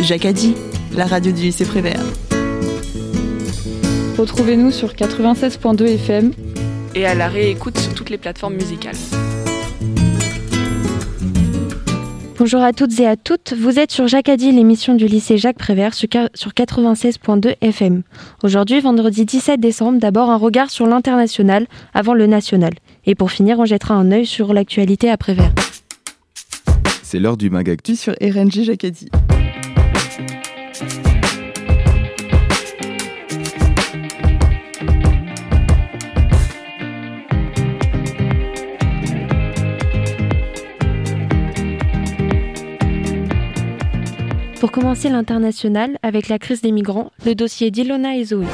Dit, la radio du lycée Prévert. Retrouvez-nous sur 96.2 FM et à la réécoute sur toutes les plateformes musicales. Bonjour à toutes et à toutes, vous êtes sur Jacques Adi, l'émission du lycée Jacques Prévert sur 96.2 FM. Aujourd'hui, vendredi 17 décembre, d'abord un regard sur l'international avant le national. Et pour finir, on jettera un œil sur l'actualité à Prévert. C'est l'heure du Magactu sur RNG Jacadi. Pour commencer l'international avec la crise des migrants, le dossier d'Ilona et Zoé.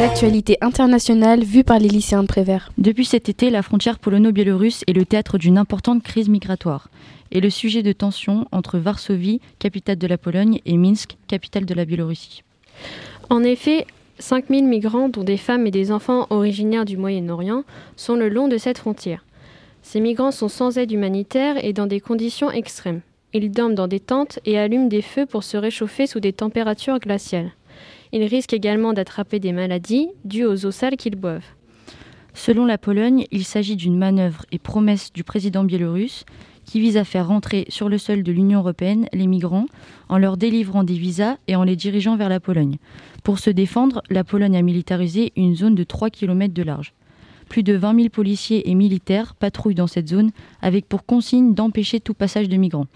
L'actualité internationale vue par les lycéens de Prévert. Depuis cet été, la frontière polono-biélorusse est le théâtre d'une importante crise migratoire et le sujet de tension entre Varsovie, capitale de la Pologne, et Minsk, capitale de la Biélorussie. En effet, 5000 migrants, dont des femmes et des enfants originaires du Moyen-Orient, sont le long de cette frontière. Ces migrants sont sans aide humanitaire et dans des conditions extrêmes. Ils dorment dans des tentes et allument des feux pour se réchauffer sous des températures glaciales. Ils risquent également d'attraper des maladies dues aux eaux sales qu'ils boivent. Selon la Pologne, il s'agit d'une manœuvre et promesse du président biélorusse qui vise à faire rentrer sur le sol de l'Union européenne les migrants en leur délivrant des visas et en les dirigeant vers la Pologne. Pour se défendre, la Pologne a militarisé une zone de 3 km de large. Plus de 20 000 policiers et militaires patrouillent dans cette zone avec pour consigne d'empêcher tout passage de migrants.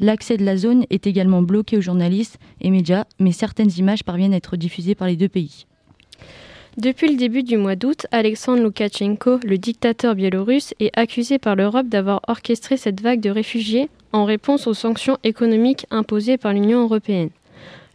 L'accès de la zone est également bloqué aux journalistes et médias, mais certaines images parviennent à être diffusées par les deux pays. Depuis le début du mois d'août, Alexandre Loukachenko, le dictateur biélorusse, est accusé par l'Europe d'avoir orchestré cette vague de réfugiés en réponse aux sanctions économiques imposées par l'Union européenne.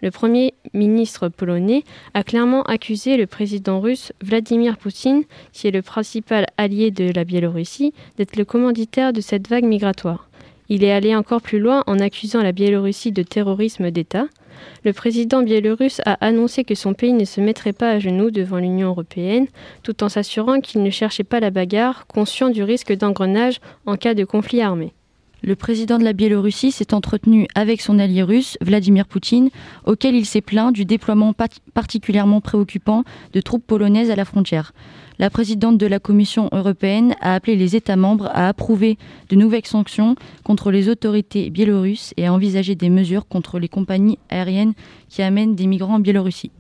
Le Premier ministre polonais a clairement accusé le président russe Vladimir Poutine, qui est le principal allié de la Biélorussie, d'être le commanditaire de cette vague migratoire. Il est allé encore plus loin en accusant la Biélorussie de terrorisme d'État. Le président biélorusse a annoncé que son pays ne se mettrait pas à genoux devant l'Union européenne, tout en s'assurant qu'il ne cherchait pas la bagarre, conscient du risque d'engrenage en cas de conflit armé. Le président de la Biélorussie s'est entretenu avec son allié russe, Vladimir Poutine, auquel il s'est plaint du déploiement particulièrement préoccupant de troupes polonaises à la frontière. La présidente de la Commission européenne a appelé les États membres à approuver de nouvelles sanctions contre les autorités biélorusses et à envisager des mesures contre les compagnies aériennes qui amènent des migrants en Biélorussie.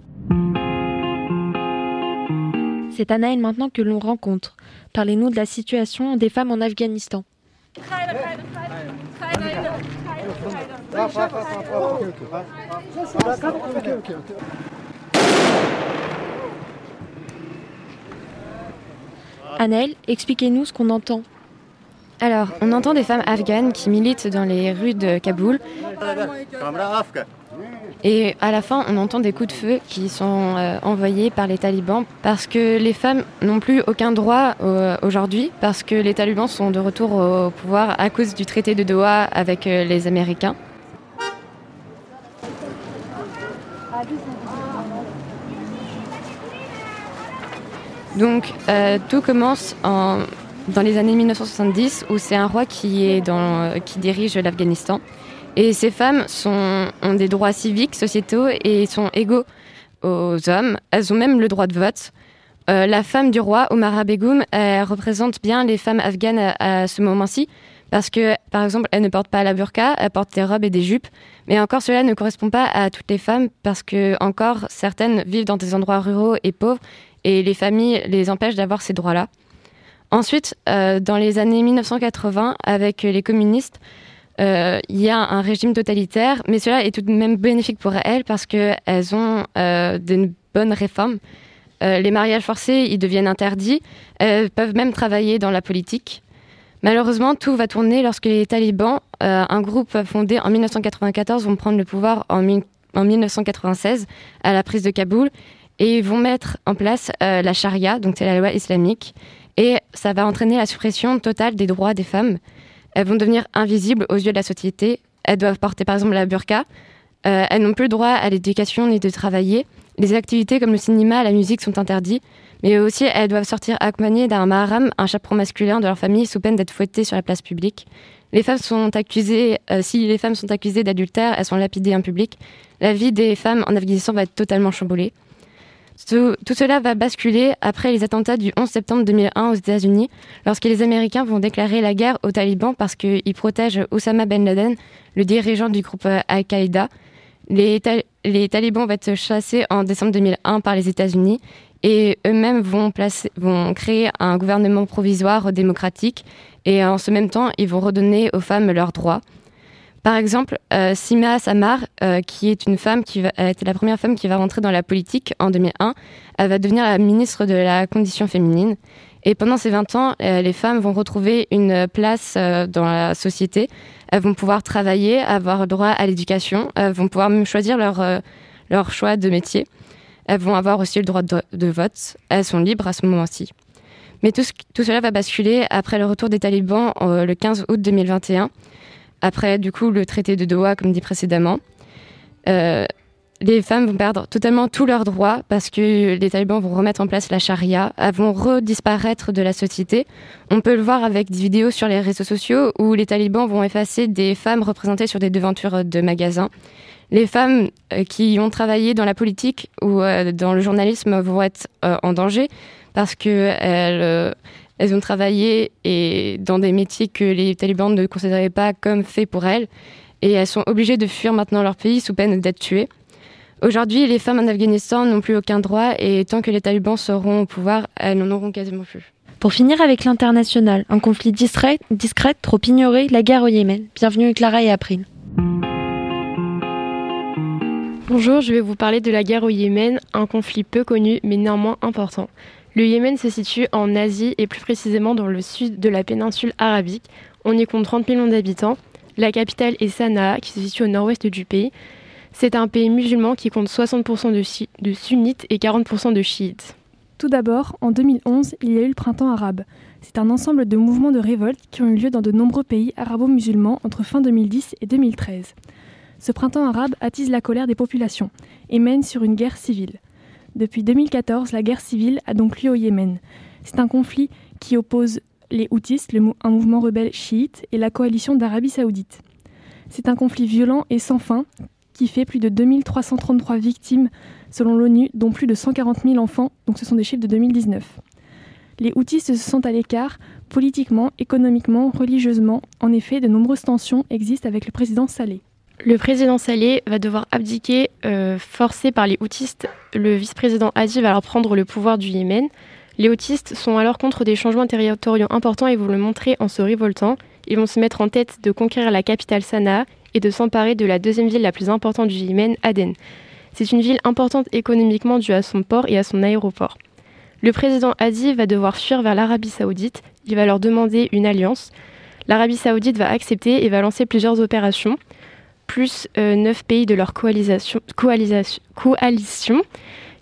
C'est Anaël maintenant que l'on rencontre. Parlez-nous de la situation des femmes en Afghanistan. Annelle, expliquez-nous ce qu'on entend. Alors, on entend des femmes afghanes qui militent dans les rues de Kaboul. Et à la fin, on entend des coups de feu qui sont euh, envoyés par les talibans parce que les femmes n'ont plus aucun droit euh, aujourd'hui, parce que les talibans sont de retour au pouvoir à cause du traité de Doha avec euh, les Américains. Donc euh, tout commence en, dans les années 1970 où c'est un roi dans, qui dirige l'Afghanistan. Et ces femmes ont des droits civiques, sociétaux et sont égaux aux hommes. Elles ont même le droit de vote. Euh, la femme du roi, Omar Begum, elle représente bien les femmes afghanes à, ce moment-ci parce que, par exemple, elle ne porte pas la burqa, elle porte des robes et des jupes. Mais encore, cela ne correspond pas à toutes les femmes parce que, encore, certaines vivent dans des endroits ruraux et pauvres et les familles les empêchent d'avoir ces droits-là. Ensuite, euh, dans les années 1980, avec les communistes, euh, il y a un régime totalitaire, mais cela est tout de même bénéfique pour elles parce qu'elles ont euh, de bonnes réformes. les mariages forcés, ils deviennent interdits. Elles peuvent même travailler dans la politique. Malheureusement, tout va tourner lorsque les talibans, un groupe fondé en 1994, vont prendre le pouvoir en 1996 à la prise de Kaboul et ils vont mettre en place euh, la charia, donc c'est la loi islamique, et ça va entraîner la suppression totale des droits des femmes. Elles vont devenir invisibles aux yeux de la société. Elles doivent porter par exemple la burqa. Euh, elles n'ont plus le droit à l'éducation ni de travailler. Les activités comme le cinéma, la musique sont interdites, mais aussi elles doivent sortir accompagnées d'un maharam, un chaperon masculin de leur famille, sous peine d'être fouettées sur la place publique. Les femmes sont accusées, euh, si les femmes sont accusées d'adultère, elles sont lapidées en public. La vie des femmes en Afghanistan va être totalement chamboulée. Tout, cela va basculer après les attentats du 11 septembre 2001 aux États-Unis, lorsque les Américains vont déclarer la guerre aux talibans parce qu'ils protègent Osama Ben Laden, le dirigeant du groupe Al-Qaïda. Les, talibans vont être chassés en décembre 2001 par les États-Unis et eux-mêmes vont créer un gouvernement provisoire démocratique et en ce même temps, ils vont redonner aux femmes leurs droits. Par exemple, euh, Sima Samar, euh, qui est une femme qui a été la première femme qui va rentrer dans la politique en 2001, elle va devenir la ministre de la condition féminine. Et pendant ces 20 ans, euh, les femmes vont retrouver une place dans la société. Elles vont pouvoir travailler, avoir droit à l'éducation, elles vont pouvoir même choisir leur, leur choix de métier. Elles vont avoir aussi le droit de, vote. Elles sont libres à ce moment-ci. Mais tout, cela va basculer après le retour des talibans le 15 août 2021 après du coup le traité de Doha, comme dit précédemment. Euh, les femmes vont perdre totalement tous leurs droits parce que les talibans vont remettre en place la charia, elles vont redisparaître de la société. On peut le voir avec des vidéos sur les réseaux sociaux où les talibans vont effacer des femmes représentées sur des devantures de magasins. Les femmes euh, qui ont travaillé dans la politique ou euh, dans le journalisme vont être en danger parce qu'elles elles ont travaillé et dans des métiers que les talibans ne considéraient pas comme faits pour elles. Et elles sont obligées de fuir maintenant leur pays sous peine d'être tuées. Aujourd'hui, les femmes en Afghanistan n'ont plus aucun droit et tant que les talibans seront au pouvoir, elles n'en auront quasiment plus. Pour finir avec l'international, un conflit discret, discret, trop ignoré, la guerre au Yémen. Bienvenue Clara et April. Bonjour, je vais vous parler de la guerre au Yémen, un conflit peu connu mais néanmoins important. Le Yémen se situe en Asie et plus précisément dans le sud de la péninsule arabique. On y compte 30 millions d'habitants. La capitale est Sanaa, qui se situe au nord-ouest du pays. C'est un pays musulman qui compte 60% de, sunnites et 40% de chiites. Tout d'abord, en 2011, il y a eu le printemps arabe. C'est un ensemble de mouvements de révolte qui ont eu lieu dans de nombreux pays arabo-musulmans entre fin 2010 et 2013. Ce printemps arabe attise la colère des populations et mène sur une guerre civile. Depuis 2014, la guerre civile a donc lieu au Yémen. C'est un conflit qui oppose les Houthis, un mouvement rebelle chiite, et la coalition d'Arabie saoudite. C'est un conflit violent et sans fin qui fait plus de 2333 victimes selon l'ONU, dont plus de 140 000 enfants, donc ce sont des chiffres de 2019. Les Houthis se sentent à l'écart politiquement, économiquement, religieusement. En effet, de nombreuses tensions existent avec le président Saleh. Le président Saleh va devoir abdiquer, euh, forcé par les houtistes. Le vice-président Hadi va alors prendre le pouvoir du Yémen. Les houtistes sont alors contre des changements territoriaux importants et vont le montrer en se révoltant. Ils vont se mettre en tête de conquérir la capitale Sanaa et de s'emparer de la deuxième ville la plus importante du Yémen, Aden. C'est une ville importante économiquement due à son port et à son aéroport. Le président Hadi va devoir fuir vers l'Arabie saoudite. Il va leur demander une alliance. L'Arabie saoudite va accepter et va lancer plusieurs opérations plus euh, neuf pays de leur coalition.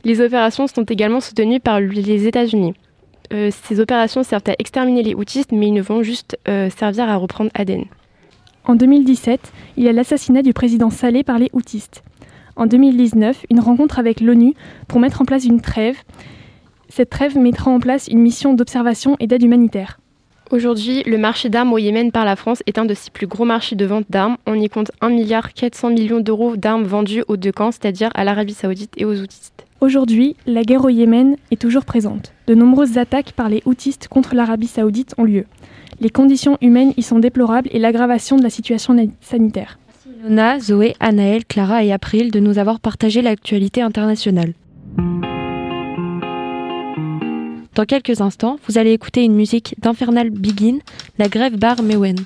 Les opérations sont également soutenues par les États-Unis. Euh, ces opérations servent à exterminer les houtistes, mais ils ne vont juste euh, servir à reprendre Aden. En 2017, il y a l'assassinat du président Saleh par les houtistes. En 2019, une rencontre avec l'ONU pour mettre en place une trêve. Cette trêve mettra en place une mission d'observation et d'aide humanitaire. Aujourd'hui, le marché d'armes au Yémen par la France est un de ses plus gros marchés de vente d'armes. On y compte 1,4 milliard millions d'euros d'armes vendues aux deux camps, c'est-à-dire à, l'Arabie saoudite et aux houtistes. Aujourd'hui, la guerre au Yémen est toujours présente. De nombreuses attaques par les houtistes contre l'Arabie saoudite ont lieu. Les conditions humaines y sont déplorables et l'aggravation de la situation sanitaire. Merci Lona, Zoé, Anaël, Clara et April de nous avoir partagé l'actualité internationale. Dans quelques instants, vous allez écouter une musique d'Infernal Begin, la grève bar Mewen.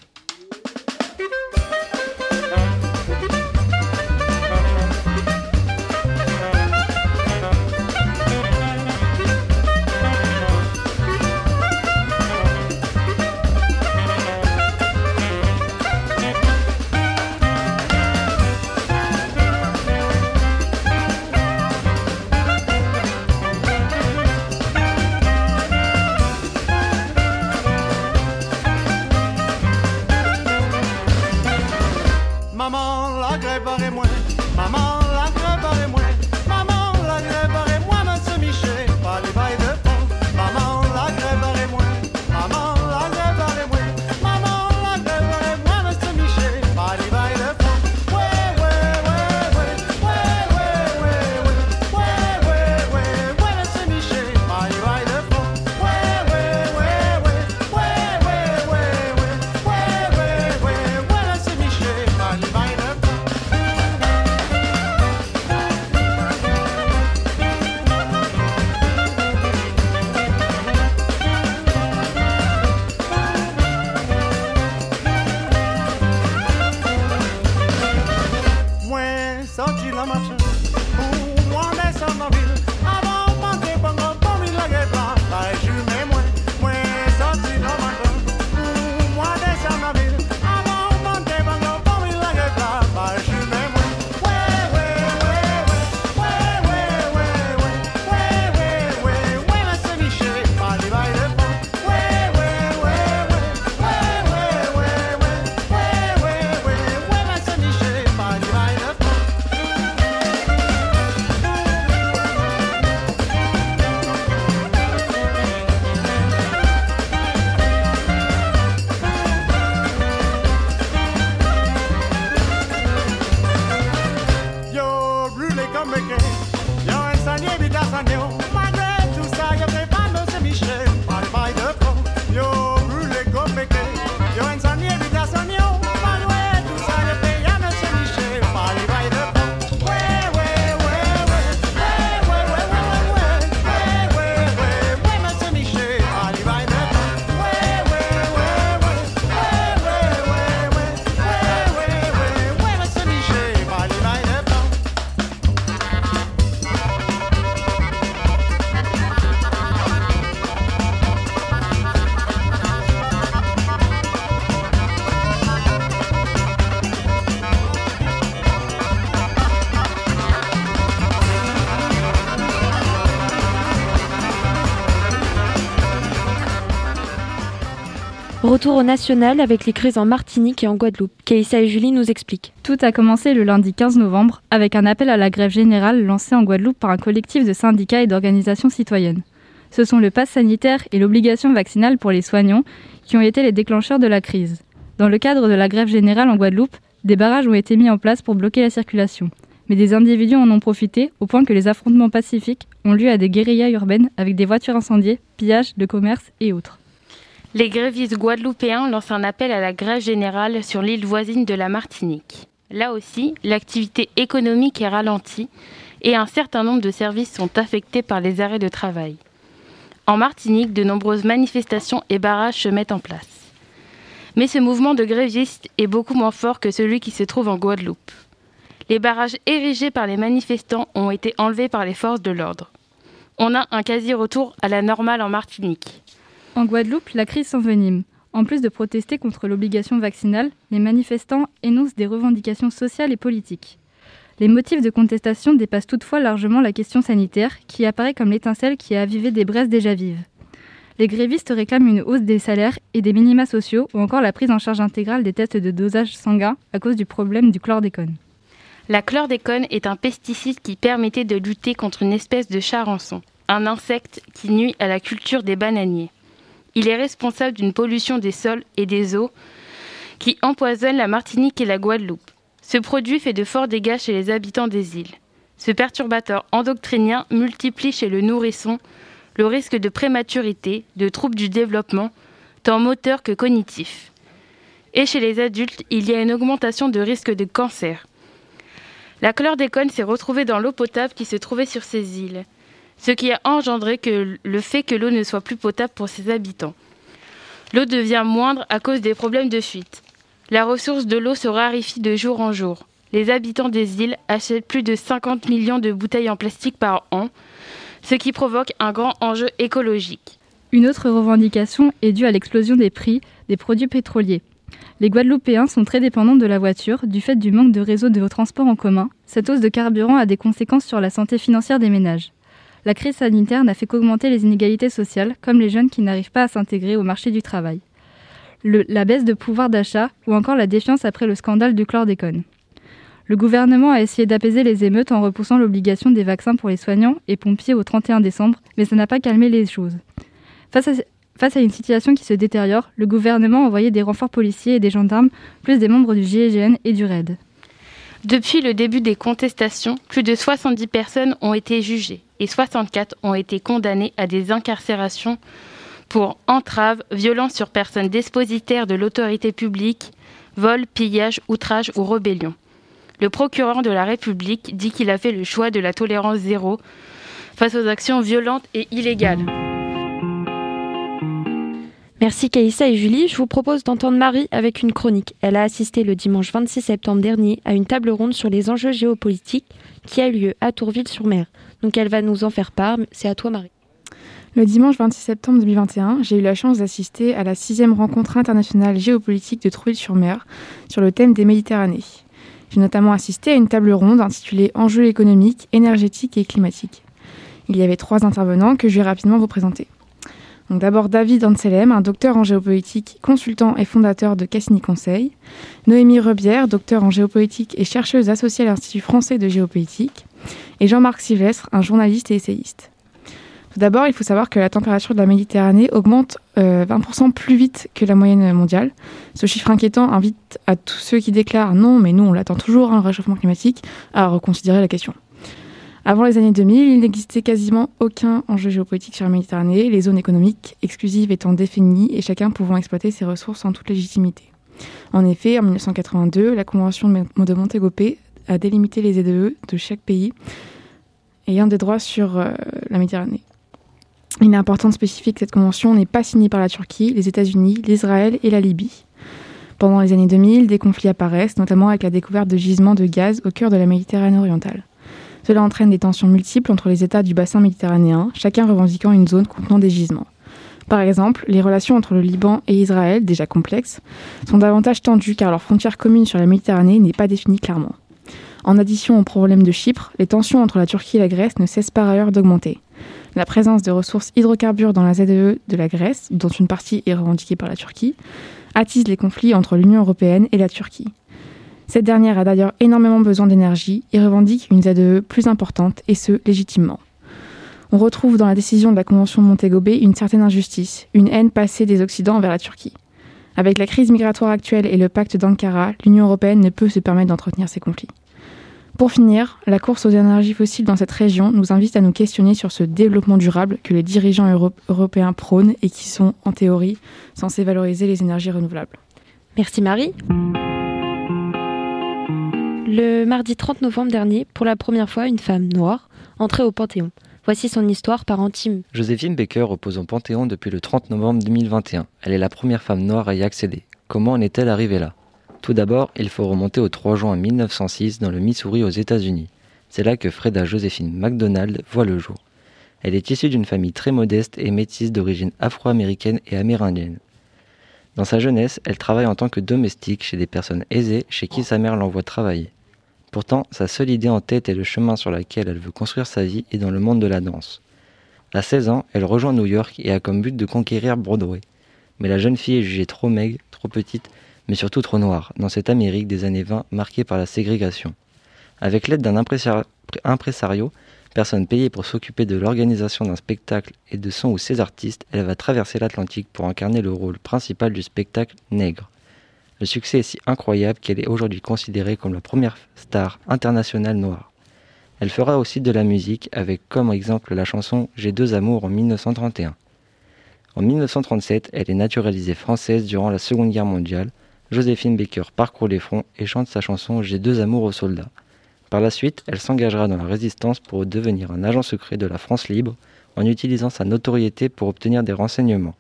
Retour au national avec les crises en Martinique et en Guadeloupe. Kaïssa et Julie nous expliquent. Tout a commencé le lundi 15 novembre avec un appel à la grève générale lancé en Guadeloupe par un collectif de syndicats et d'organisations citoyennes. Ce sont le pass sanitaire et l'obligation vaccinale pour les soignants qui ont été les déclencheurs de la crise. Dans le cadre de la grève générale en Guadeloupe, des barrages ont été mis en place pour bloquer la circulation. Mais des individus en ont profité au point que les affrontements pacifiques ont lieu à des guérillas urbaines avec des voitures incendiées, pillages de commerce et autres. Les grévistes guadeloupéens lancent un appel à la grève générale sur l'île voisine de la Martinique. Là aussi, l'activité économique est ralentie et un certain nombre de services sont affectés par les arrêts de travail. En Martinique, de nombreuses manifestations et barrages se mettent en place. Mais ce mouvement de grévistes est beaucoup moins fort que celui qui se trouve en Guadeloupe. Les barrages érigés par les manifestants ont été enlevés par les forces de l'ordre. On a un quasi-retour à la normale en Martinique. En Guadeloupe, la crise s'envenime. En plus de protester contre l'obligation vaccinale, les manifestants énoncent des revendications sociales et politiques. Les motifs de contestation dépassent toutefois largement la question sanitaire, qui apparaît comme l'étincelle qui a avivé des braises déjà vives. Les grévistes réclament une hausse des salaires et des minima sociaux, ou encore la prise en charge intégrale des tests de dosage sanguin à cause du problème du chlordécone. La chlordécone est un pesticide qui permettait de lutter contre une espèce de charançon, un insecte qui nuit à la culture des bananiers. Il est responsable d'une pollution des sols et des eaux qui empoisonne la Martinique et la Guadeloupe. Ce produit fait de forts dégâts chez les habitants des îles. Ce perturbateur endocrinien multiplie chez le nourrisson le risque de prématurité, de troubles du développement, tant moteur que cognitif. Et chez les adultes, il y a une augmentation de risque de cancer. La chlordécone s'est retrouvée dans l'eau potable qui se trouvait sur ces îles, ce qui a engendré que le fait que l'eau ne soit plus potable pour ses habitants. L'eau devient moindre à cause des problèmes de fuite. La ressource de l'eau se raréfie de jour en jour. Les habitants des îles achètent plus de 50 millions de bouteilles en plastique par an, ce qui provoque un grand enjeu écologique. Une autre revendication est due à l'explosion des prix des produits pétroliers. Les Guadeloupéens sont très dépendants de la voiture du fait du manque de réseaux de transport en commun. Cette hausse de carburant a des conséquences sur la santé financière des ménages. La crise sanitaire n'a fait qu'augmenter les inégalités sociales, comme les jeunes qui n'arrivent pas à s'intégrer au marché du travail la baisse de pouvoir d'achat ou encore la défiance après le scandale du chlordécone. Le gouvernement a essayé d'apaiser les émeutes en repoussant l'obligation des vaccins pour les soignants et pompiers au 31 décembre, mais ça n'a pas calmé les choses. Face à, une situation qui se détériore, le gouvernement a envoyé des renforts policiers et des gendarmes, plus des membres du GIGN et du RAID. Depuis le début des contestations, plus de 70 personnes ont été jugées et 64 ont été condamnées à des incarcérations pour entrave, violence sur personne dépositaire de l'autorité publique, vol, pillage, outrage ou rébellion. Le procureur de la République dit qu'il a fait le choix de la tolérance zéro face aux actions violentes et illégales. Merci Caïssa et Julie. Je vous propose d'entendre Marie avec une chronique. Elle a assisté le dimanche 26 septembre dernier à une table ronde sur les enjeux géopolitiques qui a lieu à Tourville-sur-Mer. Donc elle va nous en faire part. C'est à toi Marie. Le dimanche 26 septembre 2021, j'ai eu la chance d'assister à la sixième rencontre internationale géopolitique de Trouville-sur-Mer sur le thème des Méditerranées. J'ai notamment assisté à une table ronde intitulée Enjeux économiques, énergétiques et climatiques. Il y avait trois intervenants que je vais rapidement vous présenter. d'abord David Anselem, un docteur en géopolitique, consultant et fondateur de Cassini Conseil. Noémie Rebière, docteur en géopolitique et chercheuse associée à l'Institut français de géopolitique. Et Jean-Marc Sylvestre, un journaliste et essayiste. Tout d'abord, il faut savoir que la température de la Méditerranée augmente 20% euh, plus vite que la moyenne mondiale. Ce chiffre inquiétant invite à tous ceux qui déclarent non, mais nous on l'attend toujours, hein, réchauffement climatique, à reconsidérer la question. Avant les années 2000, il n'existait quasiment aucun enjeu géopolitique sur la Méditerranée, les zones économiques exclusives étant définies et chacun pouvant exploiter ses ressources en toute légitimité. En effet, en 1982, la Convention de Montego Bay a délimité les ZEE de chaque pays ayant des droits sur euh, la Méditerranée. Il est important de spécifier que cette convention n'est pas signée par la Turquie, les États-Unis, l'Israël et la Libye. Pendant les années 2000, des conflits apparaissent, notamment avec la découverte de gisements de gaz au cœur de la Méditerranée orientale. Cela entraîne des tensions multiples entre les États du bassin méditerranéen, chacun revendiquant une zone contenant des gisements. Par exemple, les relations entre le Liban et Israël, déjà complexes, sont davantage tendues car leur frontière commune sur la Méditerranée n'est pas définie clairement. En addition au problème de Chypre, les tensions entre la Turquie et la Grèce ne cessent par ailleurs d'augmenter. La présence de ressources hydrocarbures dans la ZEE de la Grèce, dont une partie est revendiquée par la Turquie, attise les conflits entre l'Union européenne et la Turquie. Cette dernière a d'ailleurs énormément besoin d'énergie et revendique une ZEE plus importante, et ce, légitimement. On retrouve dans la décision de la Convention de Montego une certaine injustice, une haine passée des Occidents envers la Turquie. Avec la crise migratoire actuelle et le pacte d'Ankara, l'Union européenne ne peut se permettre d'entretenir ces conflits. Pour finir, la course aux énergies fossiles dans cette région nous invite à nous questionner sur ce développement durable que les dirigeants européens prônent et qui sont, en théorie, censés valoriser les énergies renouvelables. Merci Marie. Le mardi 30 novembre dernier, pour la première fois, une femme noire entrait au Panthéon. Voici son histoire par intime. Joséphine Baker repose au Panthéon depuis le 30 novembre 2021. Elle est la première femme noire à y accéder. Comment en est-elle arrivée là? Tout d'abord, il faut remonter au 3 juin 1906 dans le Missouri aux États-Unis. C'est là que Freda Joséphine McDonald voit le jour. Elle est issue d'une famille très modeste et métisse d'origine afro-américaine et amérindienne. Dans sa jeunesse, elle travaille en tant que domestique chez des personnes aisées chez qui sa mère l'envoie travailler. Pourtant, sa seule idée en tête et le chemin sur lequel elle veut construire sa vie est dans le monde de la danse. À 16 ans, elle rejoint New York et a comme but de conquérir Broadway. Mais la jeune fille est jugée trop maigre, trop petite, mais surtout trop noire, dans cette Amérique des années 20 marquée par la ségrégation. Avec l'aide d'un impresario, personne payée pour s'occuper de l'organisation d'un spectacle et de son ou ses artistes, elle va traverser l'Atlantique pour incarner le rôle principal du spectacle nègre. Le succès est si incroyable qu'elle est aujourd'hui considérée comme la première star internationale noire. Elle fera aussi de la musique avec comme exemple la chanson J'ai deux amours en 1931. En 1937, elle est naturalisée française durant la Seconde Guerre mondiale. Joséphine Baker parcourt les fronts et chante sa chanson J'ai deux amours aux soldats. Par la suite, elle s'engagera dans la résistance pour devenir un agent secret de la France libre en utilisant sa notoriété pour obtenir des renseignements.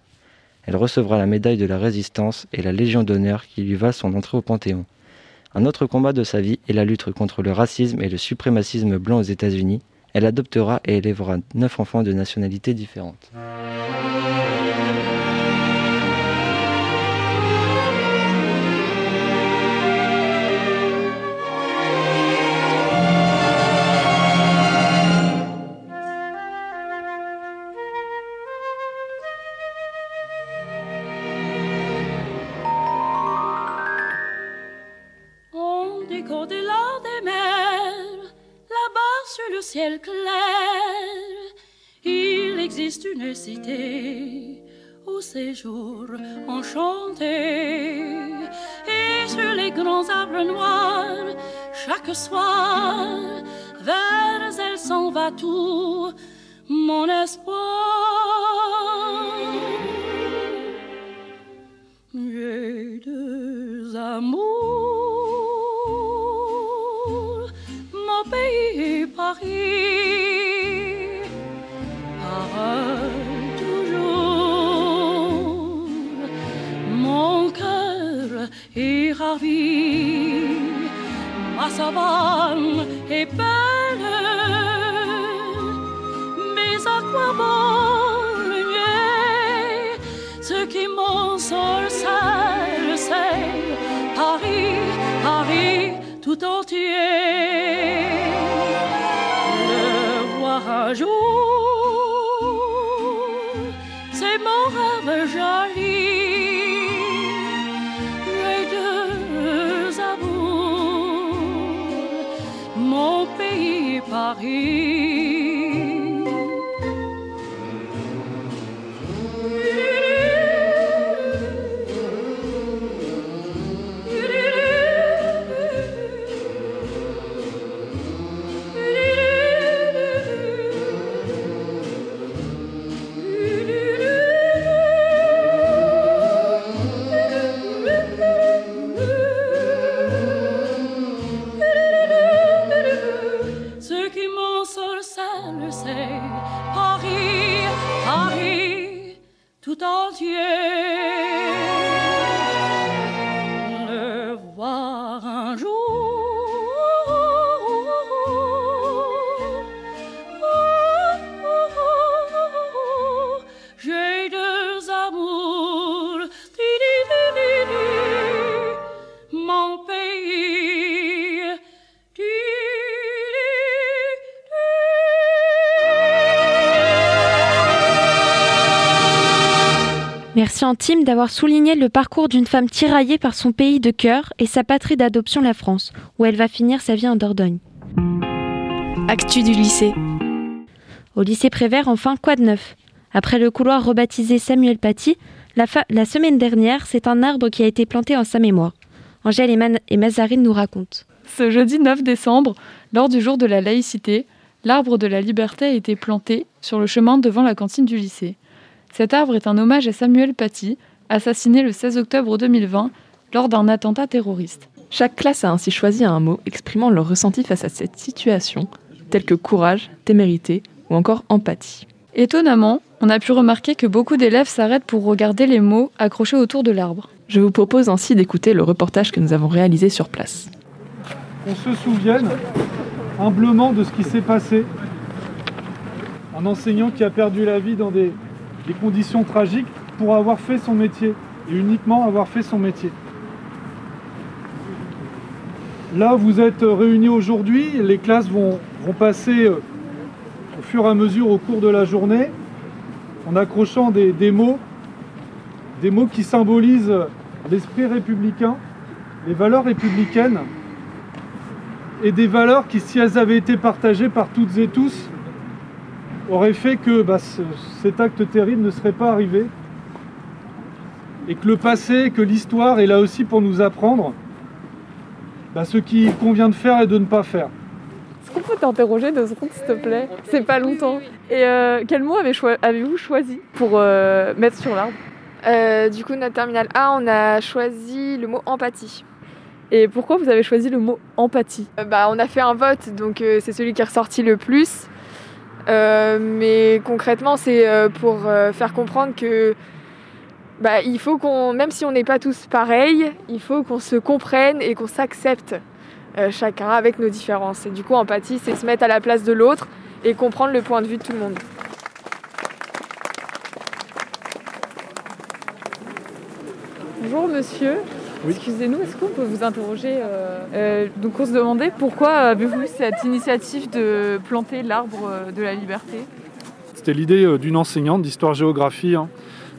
Elle recevra la médaille de la Résistance et la Légion d'honneur qui lui valent son entrée au Panthéon. Un autre combat de sa vie est la lutte contre le racisme et le suprémacisme blanc aux États-Unis. Elle adoptera et élèvera neuf enfants de nationalités différentes. Chaque soir, vers elle s'en va tout mon espoir. J'ai deux amours, mon pays Paris. savane et. Merci Antime d'avoir souligné le parcours d'une femme tiraillée par son pays de cœur et sa patrie d'adoption, la France, où elle va finir sa vie en Dordogne. Actu du lycée. Au lycée Prévert, enfin, quoi de neuf? Après le couloir rebaptisé Samuel Paty, la, la semaine dernière, c'est un arbre qui a été planté en sa mémoire. Angèle et, Man et Mazarine nous racontent. Ce jeudi 9 décembre, lors du jour de la laïcité, l'arbre de la liberté a été planté sur le chemin devant la cantine du lycée. Cet arbre est un hommage à Samuel Paty, assassiné le 16 octobre 2020 lors d'un attentat terroriste. Chaque classe a ainsi choisi un mot exprimant leur ressenti face à cette situation, tel que courage, témérité ou encore empathie. Étonnamment, on a pu remarquer que beaucoup d'élèves s'arrêtent pour regarder les mots accrochés autour de l'arbre. Je vous propose ainsi d'écouter le reportage que nous avons réalisé sur place. On se souvienne humblement de ce qui s'est passé. Un enseignant qui a perdu la vie dans des, des conditions tragiques pour avoir fait son métier et uniquement avoir fait son métier. Là, vous êtes réunis aujourd'hui, les classes vont, passer euh, au fur et à mesure au cours de la journée en accrochant des, des mots, des mots qui symbolisent l'esprit républicain, les valeurs républicaines et des valeurs qui, si elles avaient été partagées par toutes et tous, auraient fait que bah, ce, cet acte terrible ne serait pas arrivé et que le passé, que l'histoire est là aussi pour nous apprendre bah, ce qu'il convient de faire et de ne pas faire. Est-ce qu'on peut t'interroger deux secondes, s'il te plaît? C'est pas longtemps. Et euh, quel mot avez-vous avez choisi pour euh, mettre sur l'arbre? Euh, Du coup, notre terminale A, on a choisi le mot empathie. Et pourquoi vous avez choisi le mot empathie? Bah, On a fait un vote, donc c'est celui qui est ressorti le plus. Mais concrètement, c'est pour faire comprendre que bah, il faut qu'on, même si on n'est pas tous pareils, il faut qu'on se comprenne et qu'on s'accepte euh, chacun avec nos différences. Et du coup, empathie, c'est se mettre à la place de l'autre et comprendre le point de vue de tout le monde. Bonjour monsieur. Excusez-nous, est-ce qu'on peut vous interroger euh, euh, Donc on se demandait pourquoi avez-vous cette initiative de planter l'arbre de la liberté? C'était l'idée d'une enseignante d'histoire-géographie hein,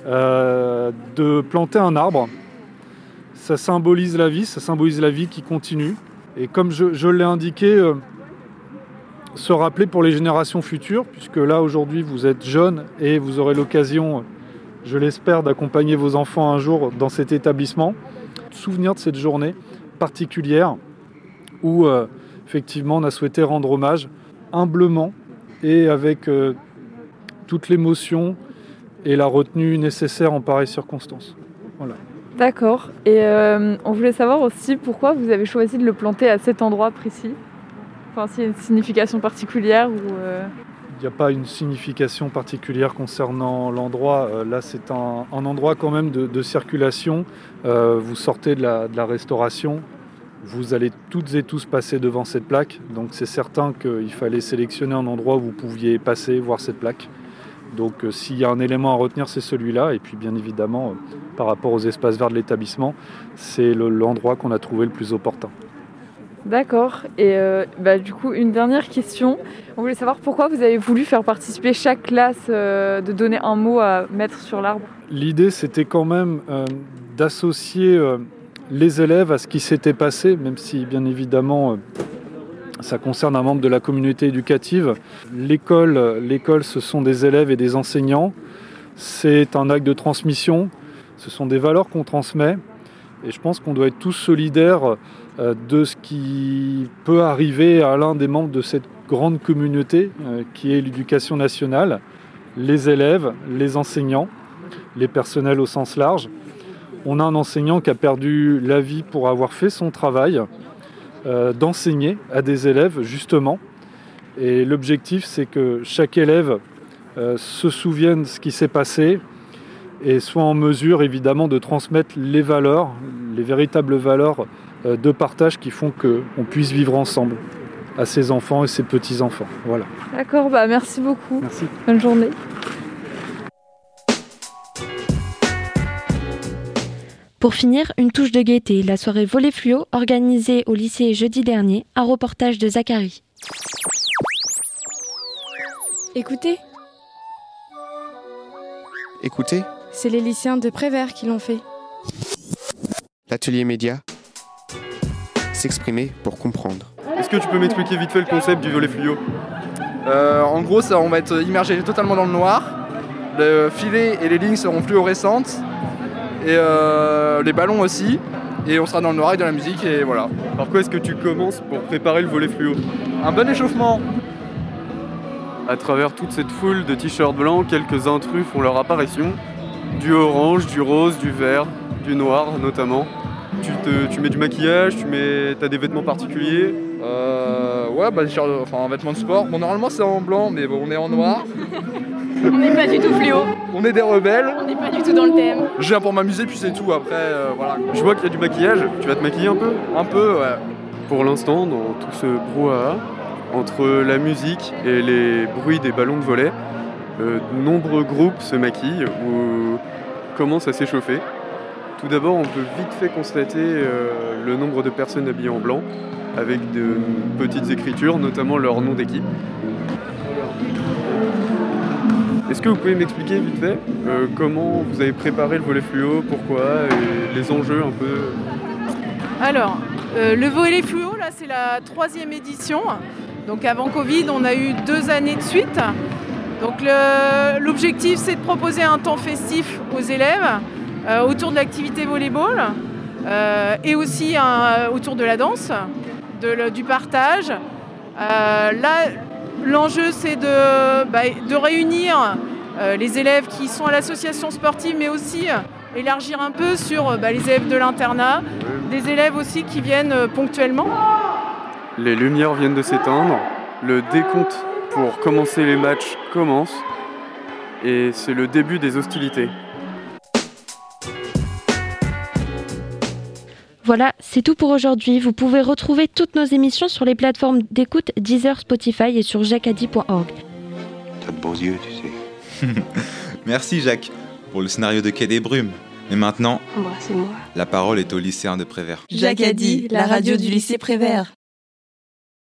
euh, de planter un arbre. Ça symbolise la vie, ça symbolise la vie qui continue. Et comme je, je l'ai indiqué, euh, se rappeler pour les générations futures, puisque là aujourd'hui vous êtes jeunes et vous aurez l'occasion, je l'espère, d'accompagner vos enfants un jour dans cet établissement. Souvenir de cette journée particulière où euh, effectivement on a souhaité rendre hommage humblement et avec euh, toute l'émotion et la retenue nécessaire en pareilles circonstances. Voilà. D'accord. Et euh, on voulait savoir aussi pourquoi vous avez choisi de le planter à cet endroit précis. Enfin, s'il y a une signification particulière ou. Il n'y a pas une signification particulière concernant l'endroit. Euh, là, c'est un, endroit quand même de, circulation. Euh, vous sortez de la, restauration, vous allez toutes et tous passer devant cette plaque. Donc, c'est certain qu'il fallait sélectionner un endroit où vous pouviez passer, voir cette plaque. Donc, euh, s'il y a un élément à retenir, c'est celui-là. Et puis, bien évidemment, par rapport aux espaces verts de l'établissement, c'est l'endroit qu'on a trouvé le plus opportun. D'accord. Et euh, bah, du coup, une dernière question. On voulait savoir pourquoi vous avez voulu faire participer chaque classe, euh, de donner un mot à mettre sur l'arbre. L'idée, c'était quand même euh, d'associer les élèves à ce qui s'était passé, même si, bien évidemment, ça concerne un membre de la communauté éducative. L'école, l'école, ce sont des élèves et des enseignants. C'est un acte de transmission. Ce sont des valeurs qu'on transmet. Et je pense qu'on doit être tous solidaires de ce qui peut arriver à l'un des membres de cette grande communauté euh, qui est l'éducation nationale, les élèves, les enseignants, les personnels au sens large. On a un enseignant qui a perdu la vie pour avoir fait son travail euh, d'enseigner à des élèves justement. Et l'objectif c'est que chaque élève euh, se souvienne de ce qui s'est passé, et soit en mesure évidemment de transmettre les valeurs, les véritables valeurs euh, de partage qui font qu'on puisse vivre ensemble à ses enfants et ses petits-enfants. Voilà. D'accord, bah merci beaucoup. Merci. Bonne journée. Pour finir, une touche de gaieté, la soirée volet fluo organisée au lycée jeudi dernier, un reportage de Zachary. Écoutez. Écoutez, C'est les lycéens de Prévert qui l'ont fait. L'atelier média. S'exprimer pour comprendre. Est-ce que tu peux m'expliquer vite fait le concept du volet fluo? Euh, en gros, ça, on va être immergé totalement dans le noir. Le filet et les lignes seront fluorescentes. Et euh, les ballons aussi. Et on sera dans le noir avec de la musique et voilà. Par quoi est-ce que tu commences pour préparer le volet fluo? Un bon échauffement. À travers toute cette foule de t-shirts blancs, quelques intrus font leur apparition. Du orange, du rose, du vert, du noir notamment. Tu, te, tu mets du maquillage, tu mets, as des vêtements particuliers Euh, ouais, bah, enfin, un vêtement de sport. Bon, normalement, c'est en blanc, mais bon, on est en noir. On n'est pas du tout fluo. On est des rebelles. On n'est pas du tout dans le thème. Je viens pour m'amuser, puis c'est tout. Après, euh, voilà. Je vois qu'il y a du maquillage. Tu vas te maquiller un peu? Un peu, ouais. Pour l'instant, dans tout ce brouhaha, entre la musique et les bruits des ballons de volet, euh, de nombreux groupes se maquillent ou commencent à s'échauffer. Tout d'abord, on peut vite fait constater euh, le nombre de personnes habillées en blanc, avec de petites écritures, notamment leur nom d'équipe. Est-ce que vous pouvez m'expliquer vite fait euh, comment vous avez préparé le volet fluo, pourquoi, et les enjeux un peu? Alors, euh, le volet fluo, là, c'est la troisième édition. Donc avant Covid, on a eu deux années de suite. Donc l'objectif, c'est de proposer un temps festif aux élèves autour de l'activité volleyball euh, et aussi un- autour de la danse, du partage. Euh, là, l'enjeu, c'est de, bah, réunir euh, les élèves qui sont à l'association sportive, mais aussi euh, élargir un peu sur euh, bah, les élèves de l'internat, des élèves aussi qui viennent euh, ponctuellement. Les lumières viennent de s'éteindre, le décompte pour commencer les matchs commence, et c'est le début des hostilités. Voilà, c'est tout pour aujourd'hui. Vous pouvez retrouver toutes nos émissions sur les plateformes d'écoute Deezer, Spotify et sur jacadi.org. T'as de beaux yeux, tu sais. Merci Jacques pour le scénario de Quai des Brumes. Mais maintenant, Embrassez-moi. la parole est au lycéen de Prévert. Jacques a dit, la radio du lycée Prévert.